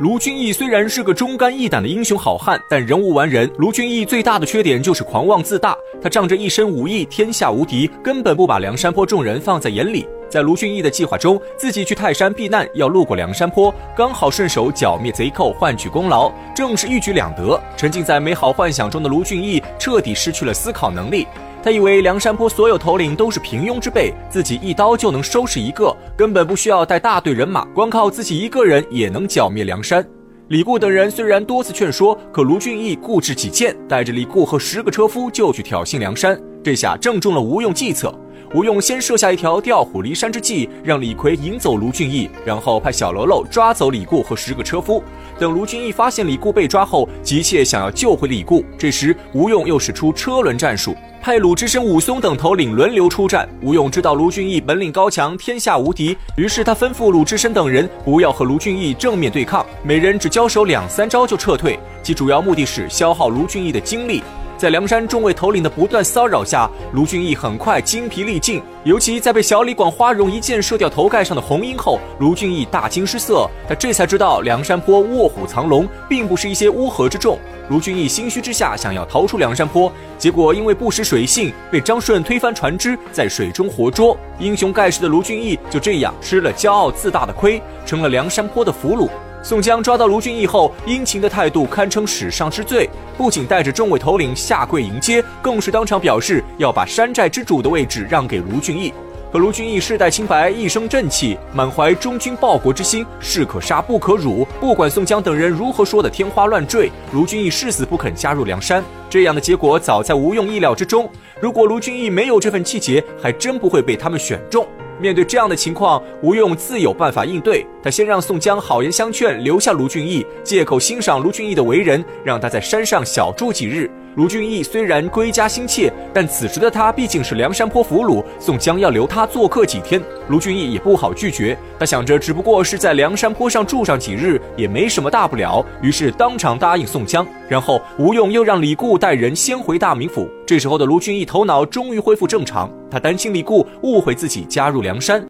卢俊义虽然是个忠肝义胆的英雄好汉，但人无完人。卢俊义最大的缺点就是狂妄自大，他仗着一身武艺天下无敌，根本不把梁山泊众人放在眼里。在卢俊义的计划中，自己去泰山避难要路过梁山泊，刚好顺手剿灭贼寇，换取功劳，正是一举两得。沉浸在美好幻想中的卢俊义彻底失去了思考能力。他以为梁山泊所有头领都是平庸之辈，自己一刀就能收拾一个，根本不需要带大队人马，光靠自己一个人也能剿灭梁山。李固等人虽然多次劝说，可卢俊义固执己见，带着李固和十个车夫就去挑衅梁山。这下正中了吴用计策。吴用先设下一条调虎离山之计，让李逵引走卢俊义，然后派小喽啰抓走李固和十个车夫。等卢俊义发现李固被抓后，急切想要救回李固。这时，吴用又使出车轮战术。派鲁智深、武松等头领轮流出战。吴用知道卢俊义本领高强，天下无敌，于是他吩咐鲁智深等人不要和卢俊义正面对抗，每人只交手两三招就撤退。其主要目的是消耗卢俊义的精力。在梁山众位头领的不断骚扰下，卢俊义很快精疲力尽。尤其在被小李广花荣一箭射掉头盖上的红缨后，卢俊义大惊失色。他这才知道梁山坡卧虎藏龙，并不是一些乌合之众。卢俊义心虚之下，想要逃出梁山坡，结果因为不识水性，被张顺推翻船只，在水中活捉。英雄盖世的卢俊义就这样吃了骄傲自大的亏，成了梁山坡的俘虏。宋江抓到卢俊义后，殷勤的态度堪称史上之最，不仅带着众位头领下跪迎接，更是当场表示要把山寨之主的位置让给卢俊义。可卢俊义世代清白，一生正气，满怀忠君报国之心，士可杀不可辱。不管宋江等人如何说的天花乱坠，卢俊义誓死不肯加入梁山。这样的结果早在吴用意料之中。如果卢俊义没有这份气节，还真不会被他们选中。面对这样的情况，吴用自有办法应对。他先让宋江好言相劝，留下卢俊义，借口欣赏卢俊义的为人，让他在山上小住几日。卢俊义虽然归家心切，但此时的他毕竟是梁山泊俘虏，宋江要留他做客几天，卢俊义也不好拒绝。他想着，只不过是在梁山坡上住上几日，也没什么大不了，于是当场答应宋江。然后吴用又让李固带人先回大名府。这时候的卢俊义头脑终于恢复正常，他担心李固误会自己加入梁山。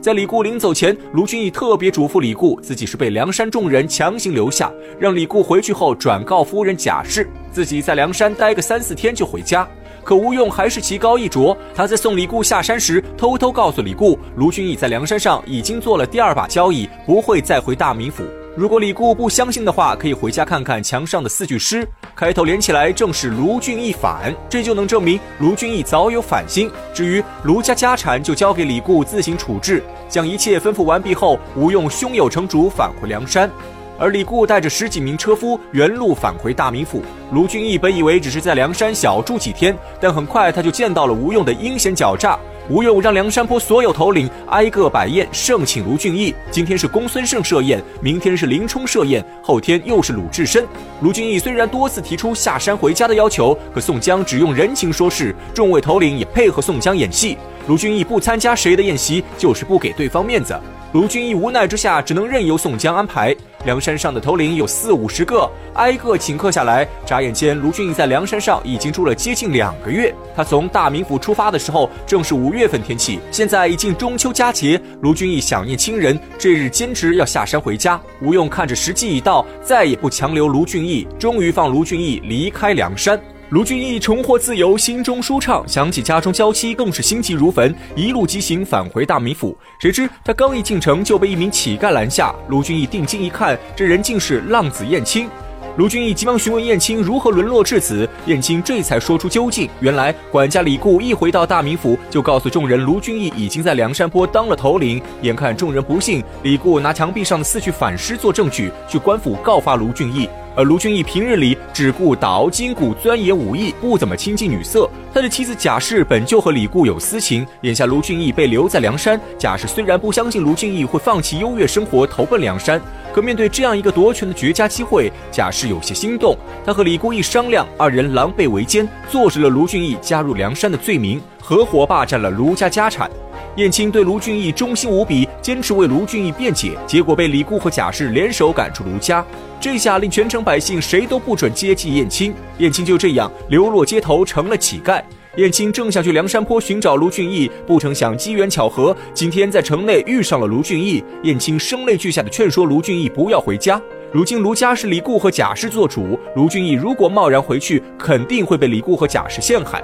在李固临走前，卢俊义特别嘱咐李固，自己是被梁山众人强行留下，让李固回去后转告夫人贾氏，自己在梁山待个三四天就回家。可吴用还是棋高一着，他在送李固下山时，偷偷告诉李固，卢俊义在梁山上已经做了第二把交椅，不会再回大名府。如果李固不相信的话，可以回家看看墙上的四句诗，开头连起来正是卢俊义反，这就能证明卢俊义早有反心。至于卢家家产，就交给李固自行处置。将一切吩咐完毕后，吴用胸有成竹返回梁山，而李固带着十几名车夫原路返回大名府。卢俊义本以为只是在梁山小住几天，但很快他就见到了吴用的阴险狡诈。吴用让梁山泊所有头领挨个摆宴盛请卢俊义。今天是公孙胜设宴，明天是林冲设宴，后天又是鲁智深。卢俊义虽然多次提出下山回家的要求，可宋江只用人情说事，众位头领也配合宋江演戏。卢俊义不参加谁的宴席，就是不给对方面子。卢俊义无奈之下，只能任由宋江安排。梁山上的头领有四五十个，挨个请客下来。眨眼间，卢俊义在梁山上已经住了接近两个月。他从大名府出发的时候，正是五月份天气。现在已经中秋佳节，卢俊义想念亲人，这日坚持要下山回家。吴用看着时机已到，再也不强留卢俊义，终于放卢俊义离开梁山。卢俊义重获自由，心中舒畅，想起家中娇妻，更是心急如焚，一路疾行返回大名府。谁知他刚一进城，就被一名乞丐拦下。卢俊义定睛一看，这人竟是浪子燕青。卢俊义急忙询问燕青如何沦落至此，燕青这才说出究竟。原来管家李固一回到大名府，就告诉众人卢俊义已经在梁山坡当了头领。眼看众人不信，李固拿墙壁上的四句反诗做证据，去官府告发卢俊义。而卢俊义平日里只顾打熬筋骨、钻研武艺，不怎么亲近女色。他的妻子贾氏本就和李固有私情，眼下卢俊义被留在梁山，贾氏虽然不相信卢俊义会放弃优越生活投奔梁山，可面对这样一个夺权的绝佳机会，贾氏有些心动。他和李固一商量，二人狼狈为奸，坐实了卢俊义加入梁山的罪名，合伙霸占了卢家家产。燕青对卢俊义忠心无比，坚持为卢俊义辩解，结果被李固和贾氏联手赶出卢家。这下令全城百姓谁都不准接济燕青，燕青就这样流落街头，成了乞丐。燕青正想去梁山坡寻找卢俊义，不成想机缘巧合，今天在城内遇上了卢俊义。燕青声泪俱下的劝说卢俊义不要回家。如今卢家是李固和贾氏做主，卢俊义如果贸然回去，肯定会被李固和贾氏陷害。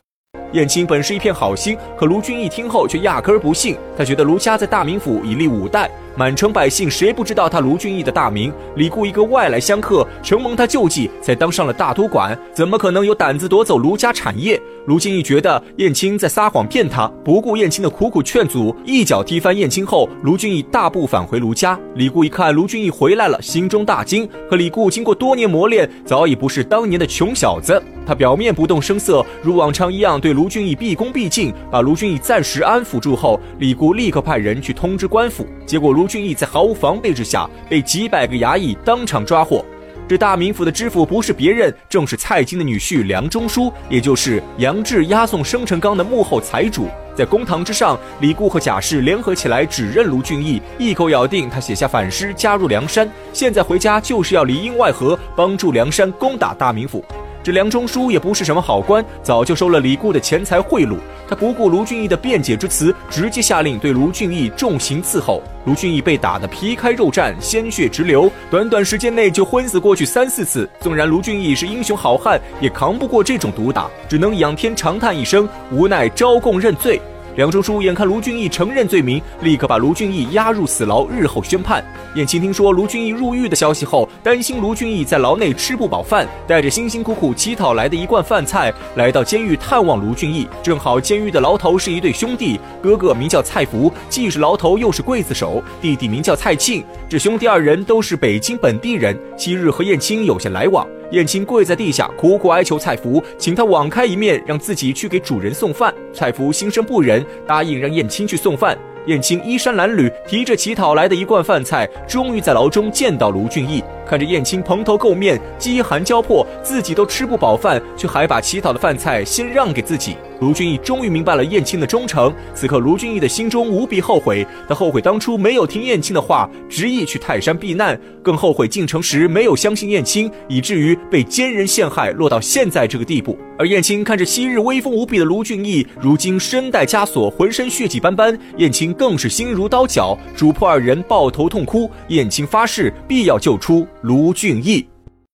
燕青本是一片好心，可卢俊义听后却压根儿不信。他觉得卢家在大名府已立五代，满城百姓谁不知道他卢俊义的大名？李固一个外来香客，承蒙他救济，才当上了大都管，怎么可能有胆子夺走卢家产业？卢俊义觉得燕青在撒谎骗他，不顾燕青的苦苦劝阻，一脚踢翻燕青后，卢俊义大步返回卢家。李固一看卢俊义回来了，心中大惊。可李固经过多年磨练，早已不是当年的穷小子。他表面不动声色，如往常一样对卢俊义毕恭毕敬，把卢俊义暂时安抚住后，李固立刻派人去通知官府。结果卢卢俊义在毫无防备之下，被几百个衙役当场抓获。这大名府的知府不是别人，正是蔡京的女婿梁中书，也就是杨志押送生辰纲的幕后财主。在公堂之上，李固和贾氏联合起来指认卢俊义，一口咬定他写下反诗，加入梁山，现在回家就是要里应外合，帮助梁山攻打大名府。这梁中书也不是什么好官，早就收了李固的钱财贿赂。他不顾卢俊义的辩解之词，直接下令对卢俊义重刑伺候。卢俊义被打得皮开肉绽，鲜血直流，短短时间内就昏死过去三四次。纵然卢俊义是英雄好汉，也扛不过这种毒打，只能仰天长叹一声，无奈招供认罪。梁中书眼看卢俊义承认罪名，立刻把卢俊义押入死牢，日后宣判。燕青听说卢俊义入狱的消息后，担心卢俊义在牢内吃不饱饭，带着辛辛苦苦乞讨来的一罐饭菜，来到监狱探望卢俊义。正好监狱的牢头是一对兄弟，哥哥名叫蔡福，既是牢头又是刽子手；弟弟名叫蔡庆，这兄弟二人都是北京本地人，昔日和燕青有些来往。燕青跪在地下，苦苦哀求蔡福，请他网开一面，让自己去给主人送饭。蔡福心生不忍，答应让燕青去送饭。燕青衣衫褴褛，提着乞讨来的一罐饭菜，终于在牢中见到卢俊义。看着燕青蓬头垢面、饥寒交迫，自己都吃不饱饭，却还把乞讨的饭菜先让给自己。卢俊义终于明白了燕青的忠诚。此刻，卢俊义的心中无比后悔，他后悔当初没有听燕青的话，执意去泰山避难，更后悔进城时没有相信燕青，以至于被奸人陷害，落到现在这个地步。而燕青看着昔日威风无比的卢俊义，如今身带枷锁，浑身血迹斑斑，燕青更是心如刀绞，主仆二人抱头痛哭。燕青发誓必要救出卢俊义。